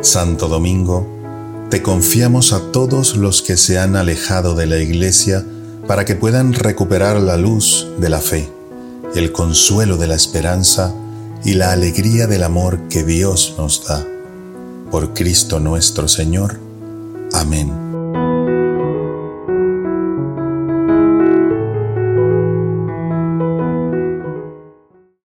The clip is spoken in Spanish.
Santo Domingo, te confiamos a todos los que se han alejado de la Iglesia para que puedan recuperar la luz de la fe, el consuelo de la esperanza y la alegría del amor que Dios nos da. Por Cristo nuestro Señor. Amén.